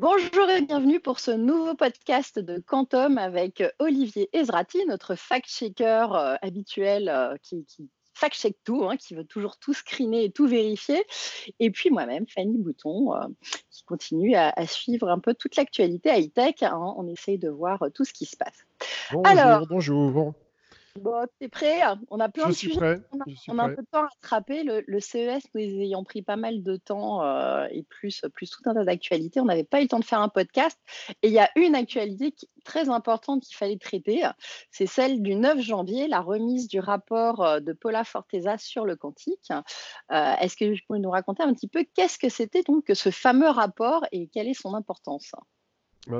Bonjour et bienvenue pour ce nouveau podcast de Quantum avec Olivier Ezrati, notre fact-checker euh, habituel euh, qui, fact-check tout, hein, qui veut toujours tout screener et tout vérifier. Et puis moi-même, Fanny Bouton, euh, qui continue à, suivre un peu toute l'actualité high-tech. Hein. on essaye de voir tout ce qui se passe. Bonjour, Alors, bonjour. Bon, t'es prêt? On a plein de sujets. Prêt. On a, un peu de temps à attraper. Le, CES nous ayant pris pas mal de temps euh, et plus, plus tout un tas d'actualités, on n'avait pas eu le temps de faire un podcast. Et il y a une actualité très importante qu'il fallait traiter. C'est celle du 9 janvier, la remise du rapport euh, de Paula Forteza sur le quantique. Euh, est-ce que vous pouvez nous raconter un petit peu qu'est-ce que c'était donc que ce fameux rapport et quelle est son importance?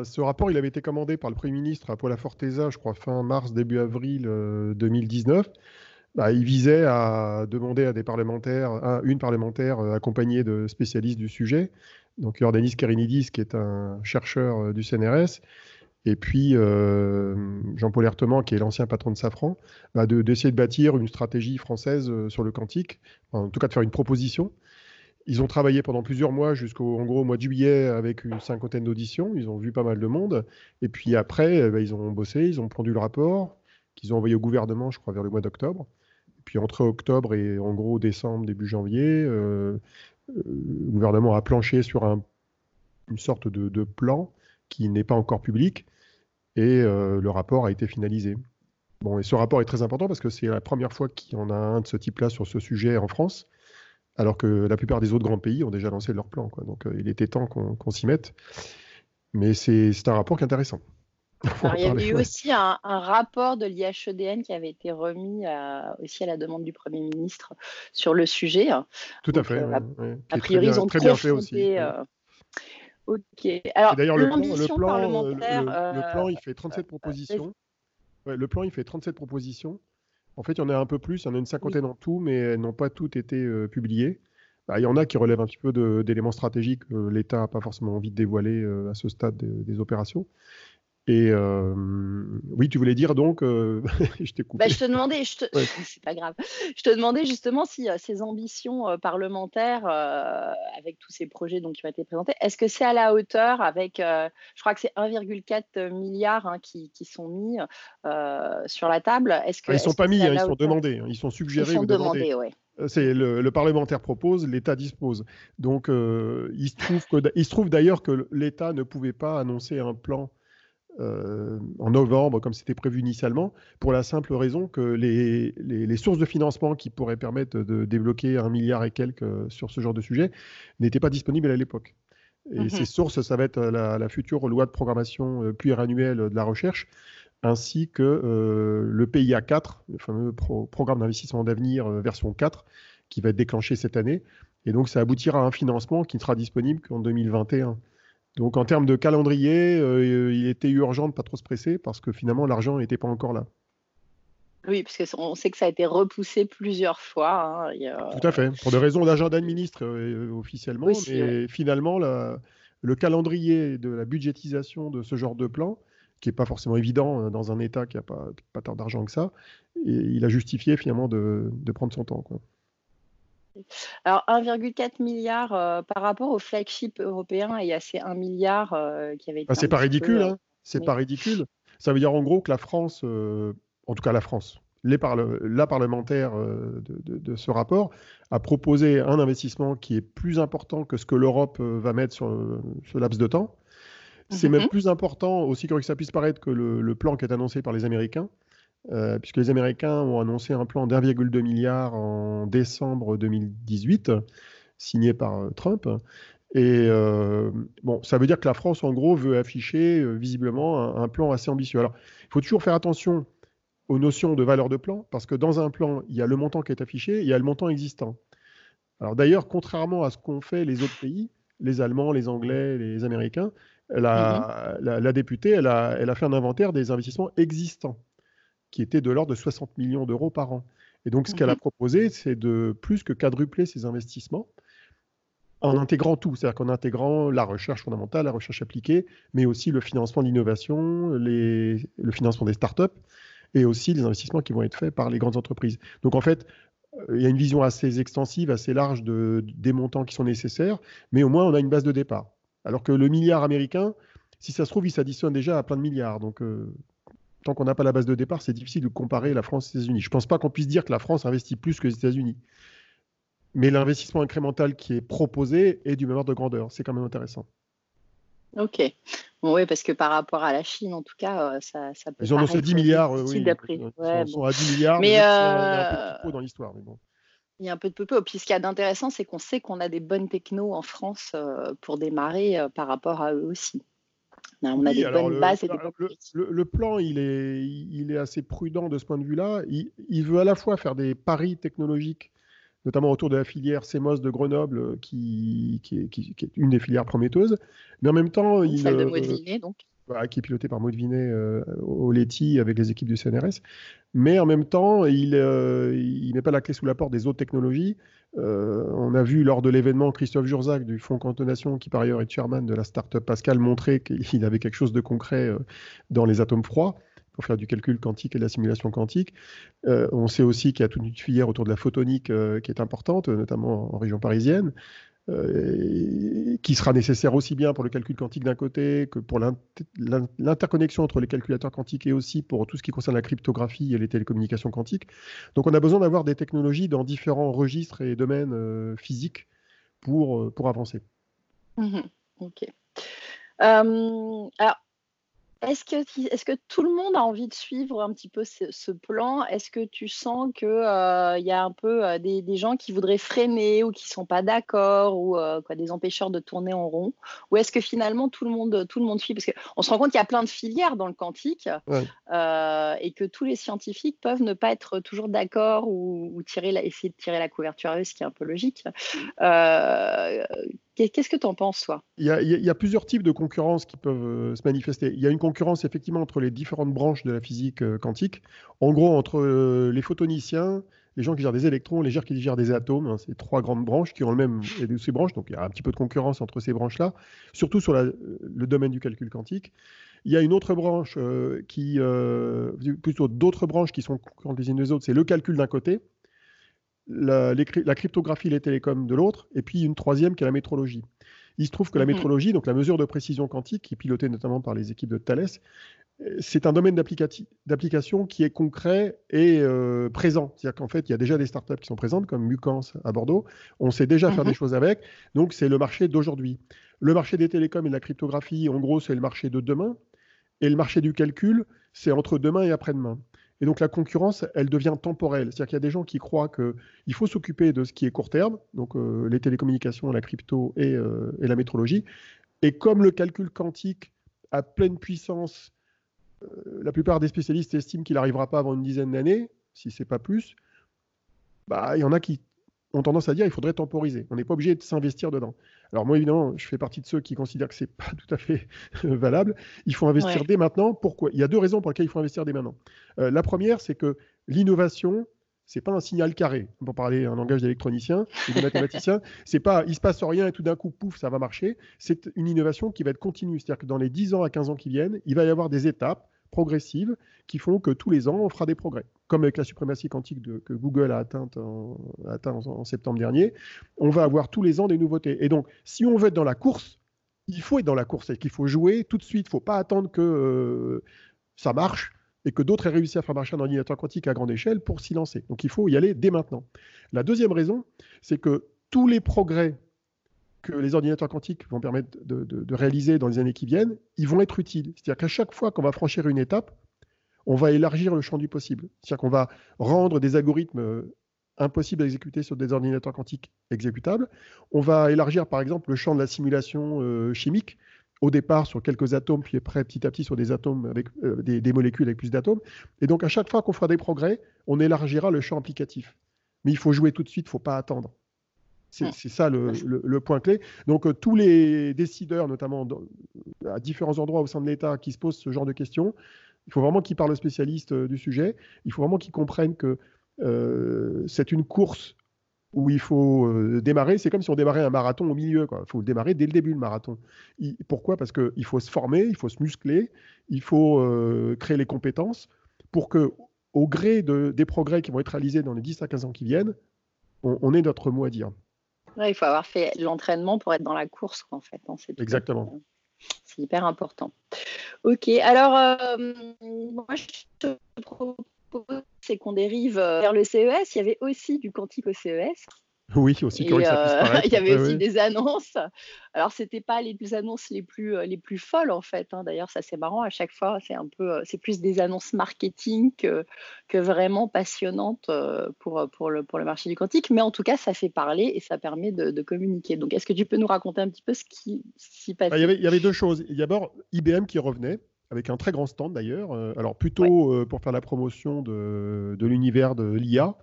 Ce rapport, il avait été commandé par le Premier ministre à Paula Forteza, je crois fin mars, début avril 2019. Euh, bah, il visait à demander à des parlementaires, à une parlementaire euh, accompagnée de spécialistes du sujet, donc Yordanis Karinidis, qui est un chercheur euh, du CNRS, et puis Jean-Paul Herteman, qui est l'ancien patron de Safran, bah, d'essayer de, bâtir une stratégie française sur le quantique, en tout cas de faire une proposition ils ont travaillé pendant plusieurs mois jusqu'au en gros mois de juillet avec une cinquantaine d'auditions. Ils ont vu pas mal de monde. Et puis après, eh ben, ils ont bossé, ils ont pondu le rapport qu'ils ont envoyé au gouvernement, je crois, vers le mois d'octobre. Puis entre octobre et en gros décembre, début janvier, euh, euh, le gouvernement a planché sur une sorte de, plan qui n'est pas encore public et euh, le rapport a été finalisé. Bon, et ce rapport est très important parce que c'est la première fois qu'il y en a un de ce type-là sur ce sujet en France alors que la plupart des autres grands pays ont déjà lancé leur plan. Donc euh, il était temps qu'on s'y mette. Mais c'est un rapport qui est intéressant. il y avait eu aussi un, rapport de l'IHEDN qui avait été remis aussi à la demande du Premier ministre sur le sujet. Tout à fait. Euh, a, priori, ils ont très bien fait aussi. Euh, ok. Alors, d'ailleurs, le, plan, le, plan, il fait 37 propositions. le plan, il fait 37 propositions. En fait, il y en a un peu plus, il y en a une cinquantaine en tout, mais elles n'ont pas toutes été euh, publiées. Bah, il y en a qui relèvent un petit peu d'éléments stratégiques que l'État n'a pas forcément envie de dévoiler euh, à ce stade des opérations. Et euh, oui, tu voulais dire donc, euh, je t'ai coupé. Bah, je te demandais, je te... c'est pas grave. Je te demandais justement si euh, ces ambitions parlementaires, avec tous ces projets donc, qui ont été présentés, est-ce que c'est à la hauteur avec, je crois que c'est 1,4 milliard hein, qui, qui, sont mis sur la table. Est-ce que ah, ils sont pas mis, hein, ils sont demandés, hein, ils sont suggérés. Ils sont demandés, oui. C'est le, le, parlementaire propose, l'État dispose. Donc, il se trouve que, il se trouve d'ailleurs que l'État ne pouvait pas annoncer un plan euh, en novembre, comme c'était prévu initialement, pour la simple raison que les, les, sources de financement qui pourraient permettre de débloquer un milliard et quelques euh, sur ce genre de sujet n'étaient pas disponibles à l'époque. Et mhm. ces sources, ça va être la, future loi de programmation euh, pluriannuelle de la recherche, ainsi que le PIA 4, le fameux programme d'investissement d'avenir version 4, qui va être déclenché cette année. Et donc, ça aboutira à un financement qui ne sera disponible qu'en 2021. Donc en termes de calendrier, euh, il était urgent de ne pas trop se presser parce que finalement l'argent n'était pas encore là. Oui, parce qu'on sait que ça a été repoussé plusieurs fois. Hein, Tout à fait, pour des raisons d'agenda de ministre euh, officiellement, mais finalement le calendrier de la budgétisation de ce genre de plan, qui n'est pas forcément évident hein, dans un État qui n'a pas, pas tant d'argent que ça, et il a justifié finalement de, de prendre son temps. Quoi. Alors 1,4 milliard euh, par rapport au flagship européen, il y a ces 1 milliard euh, qui avait été. Ah, c'est pas ridicule, hein c'est pas ridicule. Ça veut dire en gros que la France, euh, en tout cas la France, les la parlementaire de, ce rapport a proposé un investissement qui est plus important que ce que l'Europe va mettre sur ce laps de temps. C'est même mhm. plus important, aussi que ça puisse paraître, que le plan qui est annoncé par les Américains. Euh, puisque les Américains ont annoncé un plan d'1,2 milliard en décembre 2018, signé par euh, Trump. Et euh, bon, ça veut dire que la France, en gros, veut afficher visiblement un, plan assez ambitieux. Alors, il faut toujours faire attention aux notions de valeur de plan, parce que dans un plan, il y a le montant qui est affiché, il y a le montant existant. Alors d'ailleurs, contrairement à ce qu'ont fait les autres pays, les Allemands, les Anglais, les Américains, la, la, députée, elle a, elle a fait un inventaire des investissements existants qui était de l'ordre de 60 millions d'euros par an. Et donc, ce qu'elle a mhm. proposé, c'est de plus que quadrupler ses investissements en intégrant tout, c'est-à-dire qu'en intégrant la recherche fondamentale, la recherche appliquée, mais aussi le financement de l'innovation, le financement des startups et aussi les investissements qui vont être faits par les grandes entreprises. Donc en fait, euh, il y a une vision assez extensive, assez large de, des montants qui sont nécessaires, mais au moins on a une base de départ. Alors que le milliard américain, si ça se trouve, il s'additionne déjà à plein de milliards. Donc, tant qu'on n'a pas la base de départ, c'est difficile de comparer la France et les États-Unis. Je ne pense pas qu'on puisse dire que la France investit plus que les États-Unis. Mais l'investissement incrémental qui est proposé est du même ordre de grandeur. C'est quand même intéressant. Ok. Bon, oui, parce que par rapport à la Chine, en tout cas, euh, ça, ça peut. Ils en ont 10 milliards, oui. Ils sont à 10 milliards, mais, euh... il y a un peu de dans l'histoire. Mais bon. Il y a un peu de peu. Puis ce qu'il y a d'intéressant, c'est qu'on sait qu'on a des bonnes technos en France euh, pour démarrer euh, par rapport à eux aussi. On a des bonnes le, bases et des le, le, plan, il est, il est assez prudent de ce point de vue-là. Il, il, veut à la fois faire des paris technologiques notamment autour de la filière CMOS de Grenoble, qui, qui, est, une des filières prometteuses. Mais en même temps, il, celle de euh, donc. Qui est pilotée par Maud Vinet euh, au Leti avec les équipes du CNRS. Mais en même temps, il ne met pas la clé sous la porte des autres technologies. on a vu lors de l'événement Christophe Jurzac du Fonds Cantonation, qui par ailleurs est chairman de la start-up Pascal, montrer qu'il avait quelque chose de concret dans les atomes froids pour faire du calcul quantique et de la simulation quantique. Euh, on sait aussi qu'il y a toute une filière autour de la photonique euh, qui est importante, notamment en région parisienne, euh, qui sera nécessaire aussi bien pour le calcul quantique d'un côté que pour l'interconnexion entre les calculateurs quantiques et aussi pour tout ce qui concerne la cryptographie et les télécommunications quantiques. Donc on a besoin d'avoir des technologies dans différents registres et domaines physiques pour, pour avancer. Mmh ok. alors, est-ce que, est que tout le monde a envie de suivre un petit peu ce, plan? Est-ce que tu sens qu'il euh, y a un peu euh, des, gens qui voudraient freiner ou qui ne sont pas d'accord ou euh, quoi, des empêcheurs de tourner en rond? Ou est-ce que finalement tout le monde, tout le monde suit? Parce qu'on se rend compte qu'il y a plein de filières dans le quantique et que tous les scientifiques peuvent ne pas être toujours d'accord ou, tirer essayer de tirer la couverture à eux, ce qui est un peu logique. Qu'est-ce que tu en penses, toi? Il y, a, plusieurs types de concurrence qui peuvent euh, se manifester. Il y a une concurrence effectivement entre les différentes branches de la physique euh, quantique. En gros, entre euh, les photoniciens, les gens qui gèrent des électrons, les gens qui gèrent des atomes. Hein, c'est trois grandes branches qui ont le même et ces branches. Donc il y a un petit peu de concurrence entre ces branches-là, surtout sur le domaine du calcul quantique. Il y a une autre branche qui, plutôt d'autres branches qui sont concurrentes les unes des autres, c'est le calcul d'un côté la, la, cryptographie, les télécoms de l'autre, et puis une troisième qui est la métrologie. Il se trouve que la mhm. métrologie, donc la mesure de précision quantique, qui est pilotée notamment par les équipes de Thales, c'est un domaine d'application qui est concret et euh, présent. C'est-à-dire qu'en fait, il y a déjà des startups qui sont présentes, comme Mucans à Bordeaux. On sait déjà faire des mhm. choses avec. Donc, c'est le marché d'aujourd'hui. Le marché des télécoms et de la cryptographie, en gros, c'est le marché de demain. Et le marché du calcul, c'est entre demain et après-demain. Et donc la concurrence, elle devient temporelle. C'est-à-dire qu'il y a des gens qui croient qu'il faut s'occuper de ce qui est court terme, donc euh, les télécommunications, la crypto euh, et, la métrologie. Et comme le calcul quantique à pleine puissance, euh, la plupart des spécialistes estiment qu'il n'arrivera pas avant une dizaine d'années, si ce n'est pas plus, bah, il y en a qui ont tendance à dire qu'il faudrait temporiser. On n'est pas obligé de s'investir dedans. Alors moi, évidemment, je fais partie de ceux qui considèrent que ce n'est pas tout à fait valable. Il faut investir dès maintenant. Pourquoi? Il y a deux raisons pour lesquelles il faut investir dès maintenant. Euh, la première, c'est que l'innovation, c'est pas un signal carré. Pour parler un langage d'électronicien et de mathématicien, c'est pas il se passe rien et tout d'un coup, pouf, ça va marcher. C'est une innovation qui va être continue. C'est-à-dire que dans les 10 ans à 15 ans qui viennent, il va y avoir des étapes progressives qui font que tous les ans, on fera des progrès. Comme avec la suprématie quantique que Google a atteinte en, septembre dernier, on va avoir tous les ans des nouveautés. Et donc, si on veut être dans la course, il faut être dans la course et qu'il faut jouer tout de suite. Il ne faut pas attendre que euh, ça marche et que d'autres aient réussi à faire marcher un ordinateur quantique à grande échelle pour s'y lancer. Donc il faut y aller dès maintenant. La deuxième raison, c'est que tous les progrès que les ordinateurs quantiques vont permettre de, réaliser dans les années qui viennent, ils vont être utiles. C'est-à-dire qu'à chaque fois qu'on va franchir une étape, on va élargir le champ du possible. C'est-à-dire qu'on va rendre des algorithmes euh, impossibles à exécuter sur des ordinateurs quantiques exécutables. On va élargir par exemple le champ de la simulation euh, chimique, au départ sur quelques atomes, puis après petit à petit sur des atomes avec euh, des, des, molécules avec plus d'atomes. Et donc à chaque fois qu'on fera des progrès, on élargira le champ applicatif. Mais il faut jouer tout de suite, il ne faut pas attendre. C'est ça le, point clé. Donc euh, tous les décideurs, notamment à différents endroits au sein de l'État, qui se posent ce genre de questions, il faut vraiment qu'ils parlent aux spécialistes euh, du sujet. Il faut vraiment qu'ils comprennent que euh, c'est une course où il faut démarrer. C'est comme si on démarrait un marathon au milieu. Il faut démarrer dès le début le marathon. pourquoi? Parce qu'il faut se former, il faut se muscler, il faut créer les compétences pour que, au gré de, des progrès qui vont être réalisés dans les 10 à 15 ans qui viennent, on ait notre mot à dire. il faut avoir fait l'entraînement pour être dans la course, en fait. Hein, Exactement. C'est hyper important. Ok, alors euh, moi je te propose c'est qu'on dérive vers le CES. Il y avait aussi du quantique au CES. Oui, aussi euh, Il y avait aussi des annonces. Alors, c'était pas les annonces les plus, euh, les plus folles, en fait. Hein. D'ailleurs, ça, c'est marrant. À chaque fois, c'est un peu, euh, c'est plus des annonces marketing que, que vraiment passionnantes pour, pour, le, pour le marché du quantique. Mais en tout cas, ça fait parler et ça permet de, communiquer. Donc, est-ce que tu peux nous raconter un petit peu ce qui s'y ah, il, y avait, il y avait deux choses. D'abord IBM qui revenait avec un très grand stand d'ailleurs. alors plutôt pour faire la promotion de, de l'univers de l'IA,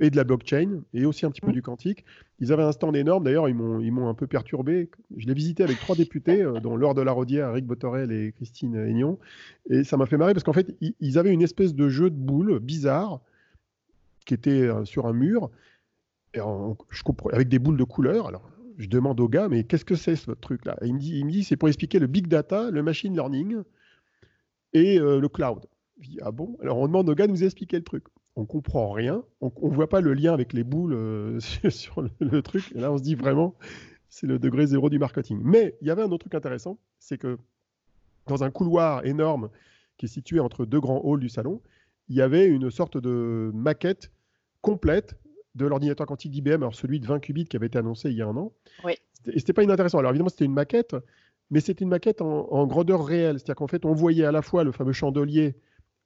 et de la blockchain et aussi un petit peu mmh. du quantique. Ils avaient un stand énorme, d'ailleurs, ils m'ont, un peu perturbé. Je l'ai visité avec trois députés, euh, dont Laure de la Rodière, Eric Botorel et Christine Aignan. Et ça m'a fait marrer parce qu'en fait, ils avaient une espèce de jeu de boules bizarre qui était euh, sur un mur et je comprends, avec des boules de couleur. Alors, je demande au gars, mais qu'est-ce que c'est ce truc-là il me, dit, il me dit, c'est pour expliquer le big data, le machine learning et le cloud. Je dis, ah bon? Alors, on demande au gars de nous expliquer le truc on comprend rien, on, ne voit pas le lien avec les boules euh, sur le, truc. Et là, on se dit vraiment, c'est le degré zéro du marketing. Mais il y avait un autre truc intéressant, c'est que dans un couloir énorme qui est situé entre deux grands halls du salon, il y avait une sorte de maquette complète de l'ordinateur quantique d'IBM, alors celui de 20 qubits qui avait été annoncé il y a un an. Oui. Et c'était pas inintéressant. Alors évidemment, c'était une maquette, mais c'était une maquette en, en grandeur réelle. C'est-à-dire qu'en fait, on voyait à la fois le fameux chandelier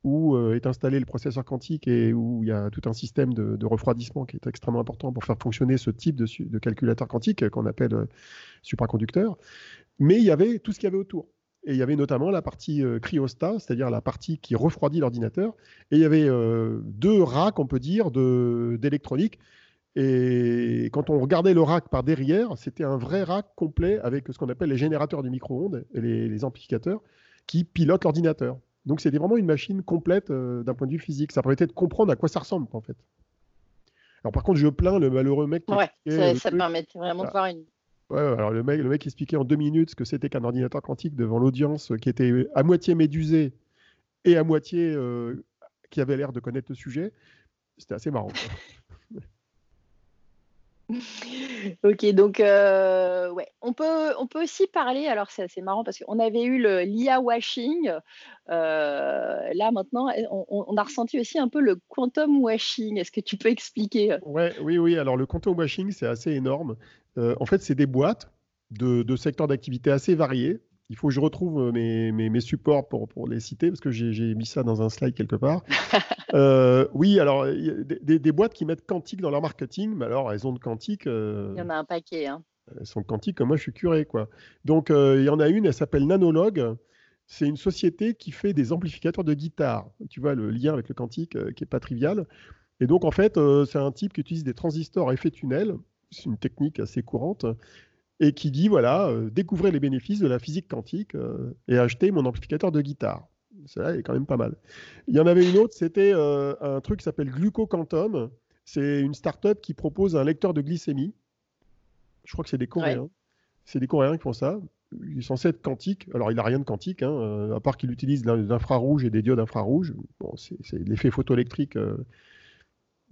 où euh, est installé le processeur quantique et où il y a tout un système de, refroidissement qui est extrêmement important pour faire fonctionner ce type de, calculateur quantique qu'on appelle euh, supraconducteur. Mais il y avait tout ce qu'il y avait autour. Et il y avait notamment la partie euh, cryostat, c'est-à-dire la partie qui refroidit l'ordinateur. Et il y avait deux racks, on peut dire, d'électronique. Et quand on regardait le rack par derrière, c'était un vrai rack complet avec ce qu'on appelle les générateurs du micro-ondes et les amplificateurs qui pilotent l'ordinateur. Donc c'était vraiment une machine complète euh, d'un point de vue physique. Ça permettait de comprendre à quoi ça ressemble en fait. Alors par contre, je plains le malheureux mec. Qui ouais, ça, permettait vraiment de voir une. Ouais, alors le mec, le mec expliquait en deux minutes ce que c'était qu'un ordinateur quantique devant l'audience qui était à moitié médusé et à moitié euh, qui avait l'air de connaître le sujet. C'était assez marrant. ok, donc euh, ouais, on peut, on peut aussi parler, alors c'est assez marrant parce qu'on avait eu le l'IA washing, euh, là maintenant on, a ressenti aussi un peu le quantum washing, est-ce que tu peux expliquer ouais, Oui, oui, alors le quantum washing c'est assez énorme, euh, en fait c'est des boîtes de secteurs d'activité assez variés, il faut que je retrouve euh, mes, mes, supports pour, pour, les citer parce que j'ai mis ça dans un slide quelque part. Euh, oui, alors des, des, boîtes qui mettent quantique dans leur marketing, mais alors elles ont de quantique. Euh, il y en a un paquet. Hein. Elles sont quantiques comme moi, je suis curé. quoi. Donc il y en a une, elle s'appelle Nanologue. C'est une société qui fait des amplificateurs de guitare. Tu vois le lien avec le quantique qui est pas trivial. Et donc en fait, c'est un type qui utilise des transistors à effet tunnel. C'est une technique assez courante et qui dit voilà, euh, découvrez les bénéfices de la physique quantique euh, et achetez mon amplificateur de guitare. Ça est quand même pas mal. Il y en avait une autre, c'était euh, un truc qui s'appelle Glucoquantum. C'est une start-up qui propose un lecteur de glycémie. Je crois que c'est des Coréens. C'est des Coréens qui font ça. Il est censé être quantique. Alors, il n'a rien de quantique, hein, à part qu'il utilise l'infrarouge et des diodes infrarouges. Bon, c'est l'effet photoélectrique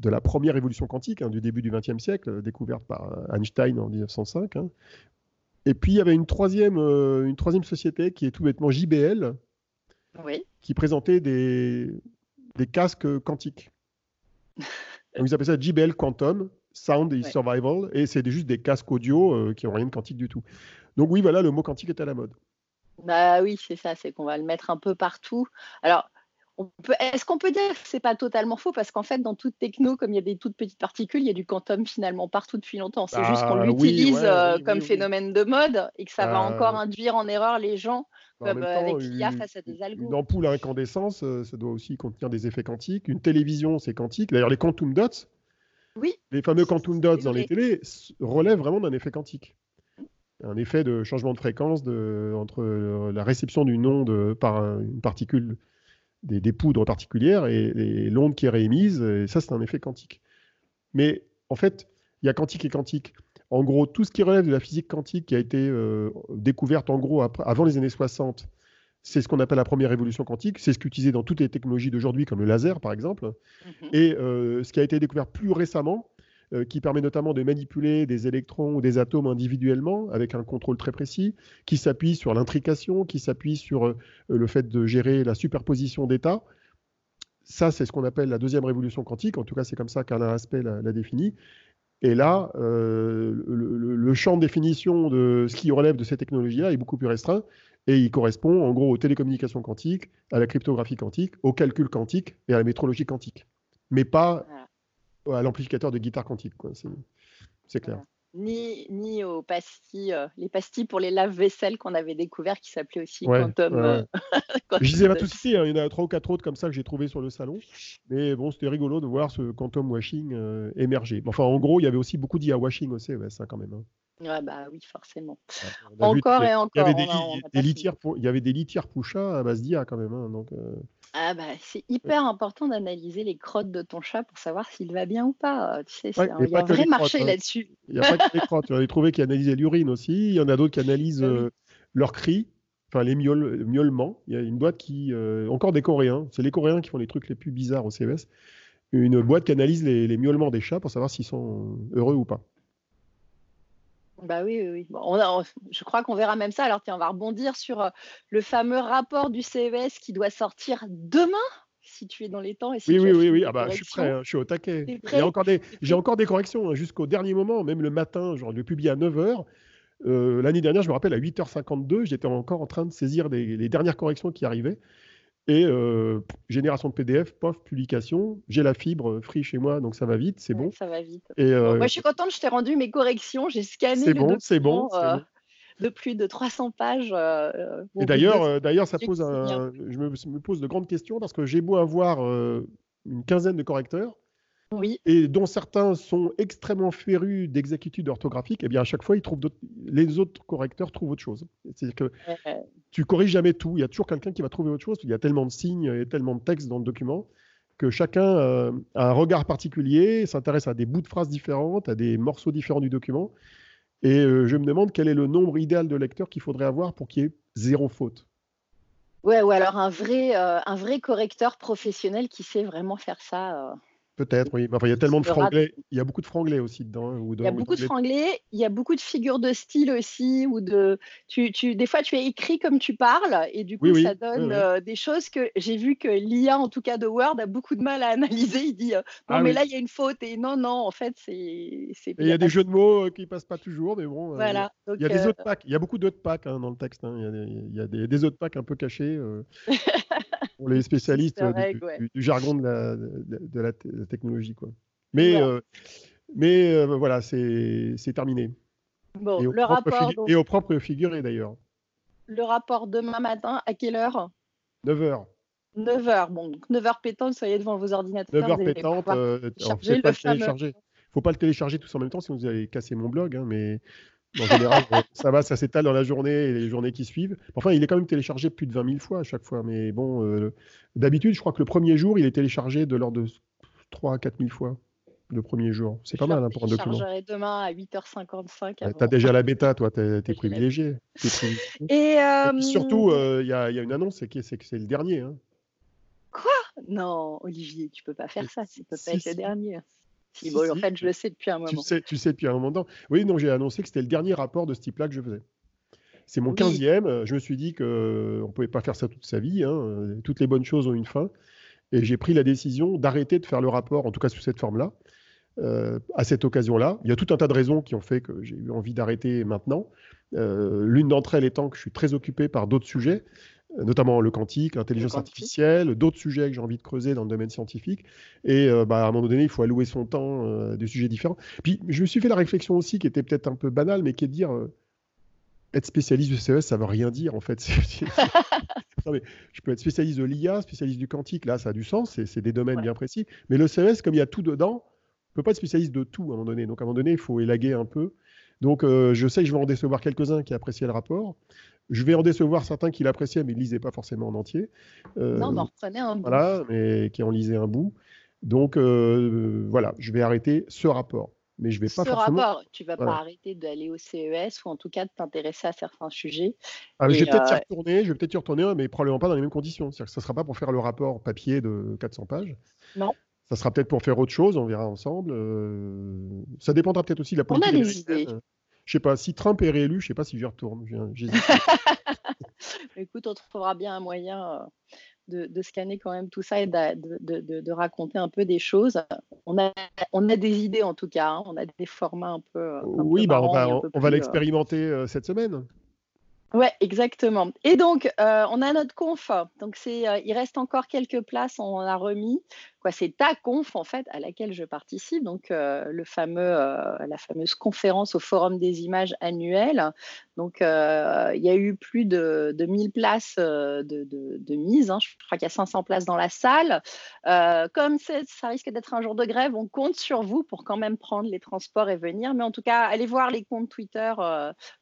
de la première évolution quantique hein, du début du XXe siècle, euh, découverte par euh, Einstein en 1905. Hein. Et puis il y avait une troisième, euh, une troisième société qui est tout bêtement JBL, qui présentait des, des casques quantiques. Donc, ils appellent ça JBL Quantum, Sound and Survival, et c'est juste des casques audio qui n'ont rien de quantique du tout. Donc oui, voilà, le mot quantique est à la mode. Bah oui, c'est ça, c'est qu'on va le mettre un peu partout. Alors, est-ce qu'on peut dire que c'est pas totalement faux? Parce qu'en fait, dans toute techno, comme il y a des toutes petites particules, il y a du quantum finalement partout depuis longtemps. C'est juste qu'on bah l'utilise euh, comme phénomène de mode et que ça va euh, encore induire en erreur les gens comme euh, avec l'IA face à des algos. Une ampoule à incandescence, ça doit aussi contenir des effets quantiques. Une télévision, c'est quantique. D'ailleurs, les quantum dots, oui. les fameux quantum dots dans les télés, relèvent vraiment d'un effet quantique un effet de changement de fréquence de, entre la réception d'une onde par une particule des, poudres particulières et, l'onde qui est réémise, et ça c'est un effet quantique. Mais en fait, il y a quantique et quantique. En gros, tout ce qui relève de la physique quantique qui a été euh, découverte en gros avant les années 60, c'est ce qu'on appelle la première révolution quantique. C'est ce qui est utilisé dans toutes les technologies d'aujourd'hui, comme le laser par exemple. Mm-hmm. Et euh, ce qui a été découvert plus récemment, euh, qui permet notamment de manipuler des électrons ou des atomes individuellement avec un contrôle très précis, qui s'appuie sur l'intrication, qui s'appuie sur euh, le fait de gérer la superposition d'états. Ça, c'est ce qu'on appelle la deuxième révolution quantique. En tout cas, c'est comme ça qu'Alain Aspect l'a défini. Et là, euh, le, champ de définition de ce qui relève de ces technologies-là est beaucoup plus restreint et il correspond en gros aux télécommunications quantiques, à la cryptographie quantique, au calcul quantique et à la métrologie quantique, mais pas à l'amplificateur de guitare quantique. C'est clair ni, ni aux pastilles, euh, les pastilles pour les lave-vaisselle qu'on avait découvert qui s'appelaient aussi Quantum. Euh, je disais pas tout citer, hein, il y en a trois ou quatre autres comme ça que j'ai trouvé sur le salon. Mais bon, c'était rigolo de voir ce Quantum Washing euh, émerger. Enfin, en gros, il y avait aussi beaucoup d'IA Washing aussi, ouais, ça quand même. Hein. Ouais, bah oui, forcément. encore et encore. Il y avait des, litières, il y avait des litières Poucha à base d'IA quand même. Hein, ah bah, c'est hyper important d'analyser les crottes de ton chat pour savoir s'il va bien ou pas. Tu sais, il y a un vrai marché hein. là-dessus. Il n'y a pas que les crottes. J'en ai trouvé qui analysaient l'urine aussi. Il y en a d'autres qui analysent bah euh, leurs cris, enfin les miaulements. Il y a une boîte qui, euh, encore des Coréens, c'est les Coréens qui font les trucs les plus bizarres au CES. Une boîte qui analyse les, les miaulements des chats pour savoir s'ils sont heureux ou pas. Bah oui, oui, on je crois qu'on verra même ça. Alors tiens, on va rebondir sur euh, le fameux rapport du CES qui doit sortir demain, si tu es dans les temps. Et oui, oui, oui, oui. Ah bah, je suis prêt, hein, je suis au taquet. J'ai encore des, j'ai encore des corrections hein, jusqu'au dernier moment, même le matin, genre le publier à 9h. Euh, l'année dernière, je me rappelle, à 8h52, j'étais encore en train de saisir les dernières corrections qui arrivaient. Et euh, génération de PDF, pof, publication. J'ai la fibre free chez moi, donc ça va vite, c'est bon. Ça va vite. Et, euh, moi, je suis contente, je t'ai rendu mes corrections, j'ai scanné c'est bon, c'est bon, euh, de plus de 300 pages. et d'ailleurs, d'ailleurs, ça pose un, je me, me, pose de grandes questions parce que j'ai beau avoir une quinzaine de correcteurs, et dont certains sont extrêmement férus d'exactitude orthographique, et eh bien à chaque fois, ils trouvent les autres correcteurs trouvent autre chose. C'est-à-dire que tu corriges jamais tout. Il y a toujours quelqu'un qui va trouver autre chose. Il y a tellement de signes et tellement de textes dans le document que chacun euh, a un regard particulier, s'intéresse à des bouts de phrases différentes, à des morceaux différents du document. Et euh, je me demande quel est le nombre idéal de lecteurs qu'il faudrait avoir pour qu'il y ait zéro faute. Ouais, ou alors un vrai, euh, un vrai correcteur professionnel qui sait vraiment faire ça. Peut-être, oui. Enfin, il y a tellement de franglais. Il y a beaucoup de franglais aussi dedans. Hein, il y a beaucoup de franglais. Il y a beaucoup de figures de style aussi. Ou de... tu, tu... Des fois, tu es écrit comme tu parles. Et du coup, ça donne euh, des choses que j'ai vu que l'IA, en tout cas de Word, a beaucoup de mal à analyser. Il dit euh, Non, ah mais là, il y a une faute. Et non, non, en fait, c'est. Il y a des jeux de mots euh, qui passent pas toujours. Mais bon. Voilà. il y a des autres packs. Il y a beaucoup d'autres packs hein, dans le texte. Hein. Il y a, des, il y a des, des, autres packs un peu cachés. Pour les spécialistes du, jargon de la, de, la, technologie. Quoi. Mais, euh, mais euh, voilà, c'est terminé. Bon, et, au le rapport, et au propre figuré d'ailleurs. Le rapport demain matin, à quelle heure? 9h. 9h, bon, 9h pétante, soyez devant vos ordinateurs. 9h pétante, il ne faut pas le télécharger tous en même temps, sinon vous allez casser mon blog, hein, mais en général, ça va, ça s'étale dans la journée et les journées qui suivent. Enfin, il est quand même téléchargé plus de 20 000 fois à chaque fois. Mais bon, euh, d'habitude, je crois que le premier jour, il est téléchargé de l'ordre de 3 à 4 000 fois. Le premier jour. C'est pas mal hein, pour un document. Je demain à 8h55. Tu as déjà la bêta, toi, tu es, privilégié. Et, euh, surtout, euh, il y, a une annonce, c'est que c'est le dernier. Hein. Quoi? Non, Olivier, tu peux pas faire ça. Ça peut pas être le dernier en fait, je le sais depuis un moment. Tu sais, tu sais depuis un moment. Oui, non, j'ai annoncé que c'était le dernier rapport de ce type-là que je faisais. C'est mon 15e. Euh, je me suis dit qu'on euh, ne pouvait pas faire ça toute sa vie. Hein. Euh, toutes les bonnes choses ont une fin. Et j'ai pris la décision d'arrêter de faire le rapport, en tout cas sous cette forme-là, à cette occasion-là. Il y a tout un tas de raisons qui ont fait que j'ai eu envie d'arrêter maintenant. L'une d'entre elles étant que je suis très occupé par d'autres sujets notamment le quantique, l'intelligence artificielle, d'autres sujets que j'ai envie de creuser dans le domaine scientifique. Et euh, bah, à un moment donné, il faut allouer son temps euh, à des sujets différents. Puis je me suis fait la réflexion aussi, qui était peut-être un peu banale, mais qui est de dire euh, être spécialiste du CES, ça ne veut rien dire en fait. je peux être spécialiste de l'IA, spécialiste du quantique, là ça a du sens, c'est des domaines bien précis. Mais le CES, comme il y a tout dedans, on ne peut pas être spécialiste de tout à un moment donné. Donc à un moment donné, il faut élaguer un peu. Donc je sais que je vais en décevoir quelques-uns qui apprécient le rapport. Je vais en décevoir certains qui l'appréciaient, mais ne lisaient pas forcément en entier. Euh, non, on reprenait un bout. Voilà, mais qui en lisaient un bout. Donc, euh, voilà, je vais arrêter ce rapport. Mais je vais pas ce rapport, tu vas pas arrêter d'aller au CES ou en tout cas de t'intéresser à certains sujets. Ah, je vais peut-être y euh, retourner, je vais peut-être y retourner, mais probablement pas dans les mêmes conditions. C'est-à-dire que ce ne sera pas pour faire le rapport papier de 400 pages. Non. Ça sera peut-être pour faire autre chose, on verra ensemble. ça dépendra peut-être aussi de la politique. On a des idées. Je sais pas, si Trump est réélu, je sais pas si j'y retourne. Écoute, on trouvera bien un moyen de, scanner quand même tout ça et de, raconter un peu des choses. On a, on a des idées en tout cas, hein. on a des formats un peu. oui, bah on va, on va euh, l'expérimenter cette semaine. Ouais, exactement. Et donc, euh, on a notre conf. Donc, c'est, euh, il reste encore quelques places. On a remis. C'est ta conf en fait à laquelle je participe. Donc, euh, le fameux, la fameuse conférence au Forum des images annuelles. Donc, il y a eu plus de, de 1000 places de, de, mise. Hein. Je crois qu'il y a 500 places dans la salle. comme ça risque d'être un jour de grève, on compte sur vous pour quand même prendre les transports et venir. Mais en tout cas, allez voir les comptes Twitter,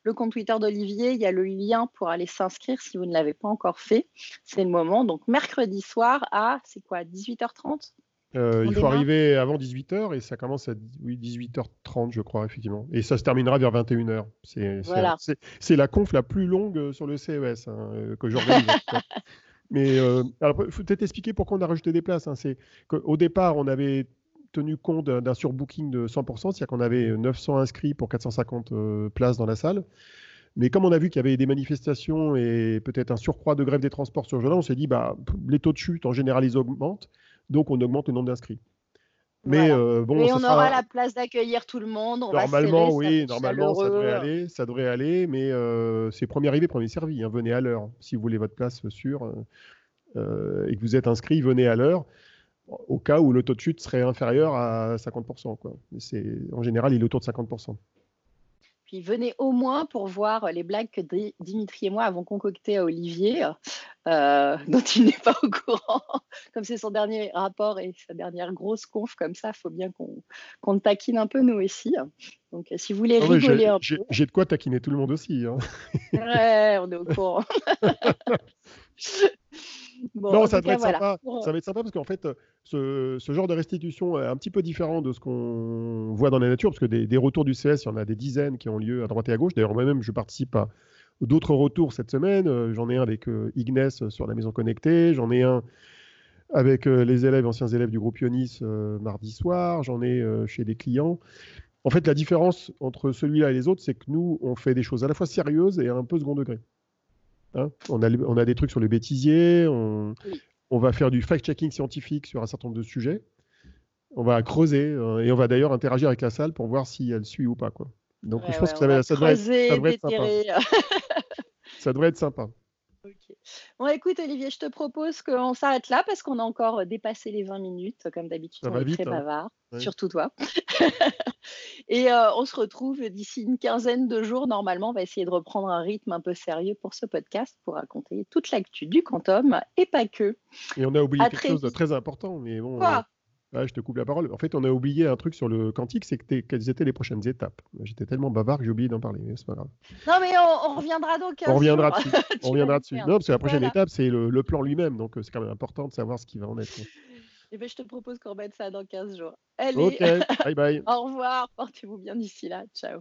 le compte Twitter d'Olivier. Il y a le lien pour aller s'inscrire si vous ne l'avez pas encore fait. C'est le moment. Donc mercredi soir à, c'est quoi, 18h30 euh, il faut arriver avant 18h et ça commence à oui, 18h30, je crois, effectivement. Et ça se terminera vers 21h. C'est la conf la plus longue sur le CES hein, euh, que j'organise. Mais il faut peut-être expliquer pourquoi on a rajouté des places. Hein. C'est qu'au départ, on avait tenu compte d'un surbooking de 100%, c'est-à-dire qu'on avait 900 inscrits pour 450 euh, places dans la salle. Mais comme on a vu qu'il y avait des manifestations et peut-être un surcroît de grève des transports sur journée, on s'est dit bah les taux de chute en général ils augmentent, donc on augmente le nombre d'inscrits. Mais euh, bon, on aura la place d'accueillir tout le monde. normalement, oui, normalement ça devrait aller, ça devrait aller, mais euh, c'est premier arrivé, premier servi. Hein, venez à l'heure si vous voulez votre place sûre euh, et que vous êtes inscrit, venez à l'heure. Au cas où le taux de chute serait inférieur à 50%. Quoi. En général, il est autour de 50%. Puis venez au moins pour voir les blagues que Dimitri et moi avons concoctées à Olivier, euh, dont il n'est pas au courant. Comme c'est son dernier rapport et sa dernière grosse conf comme ça, il faut bien qu'on le taquine un peu nous aussi. Donc si vous voulez ah rigoler un peu. J'ai de quoi taquiner tout le monde aussi. Hein. ouais, on est au courant. non, ça, va être sympa. ça va être sympa parce qu'en fait, ce, genre de restitution est un petit peu différent de ce qu'on voit dans la nature, parce que des, retours du CS, il y en a des dizaines qui ont lieu à droite et à gauche. D'ailleurs, moi-même, je participe à d'autres retours cette semaine. Euh, j'en ai un avec euh, Ignes sur la maison connectée, j'en ai un avec euh, les élèves, anciens élèves du groupe Ionis mardi soir, j'en ai chez des clients. En fait, la différence entre celui-là et les autres, c'est que nous, on fait des choses à la fois sérieuses et un peu second degré. Hein, on, a, des trucs sur le bêtisier, on, va faire du fact-checking scientifique sur un certain nombre de sujets. On va creuser euh, et on va d'ailleurs interagir avec la salle pour voir si elle suit ou pas. Quoi. Donc je pense que ça, devrait être, sympa. ça devrait être sympa. Bon, écoute, Olivier, je te propose qu'on s'arrête là parce qu'on a encore dépassé les 20 minutes. Comme d'habitude, on est très hein. bavard, surtout toi. Et euh, on se retrouve d'ici une quinzaine de jours. Normalement, on va essayer de reprendre un rythme un peu sérieux pour ce podcast pour raconter toute l'actu du quantum et pas que. Et on a oublié quelque chose de très important. Mais bon, Quoi? Euh, je te coupe la parole. En fait, on a oublié un truc sur le quantique, c'est que quelles étaient les prochaines étapes. J'étais tellement bavard que j'ai oublié d'en parler, mais c'est pas grave. Non, mais on, reviendra donc. On reviendra dessus. on reviendra dessus. Non, parce que la prochaine étape, c'est le, plan lui-même, donc euh, c'est quand même important de savoir ce qui va en être. Eh ben, je te propose qu'on remette ça dans 15 jours. Allez, bye bye. Au revoir, portez-vous bien d'ici là. Ciao.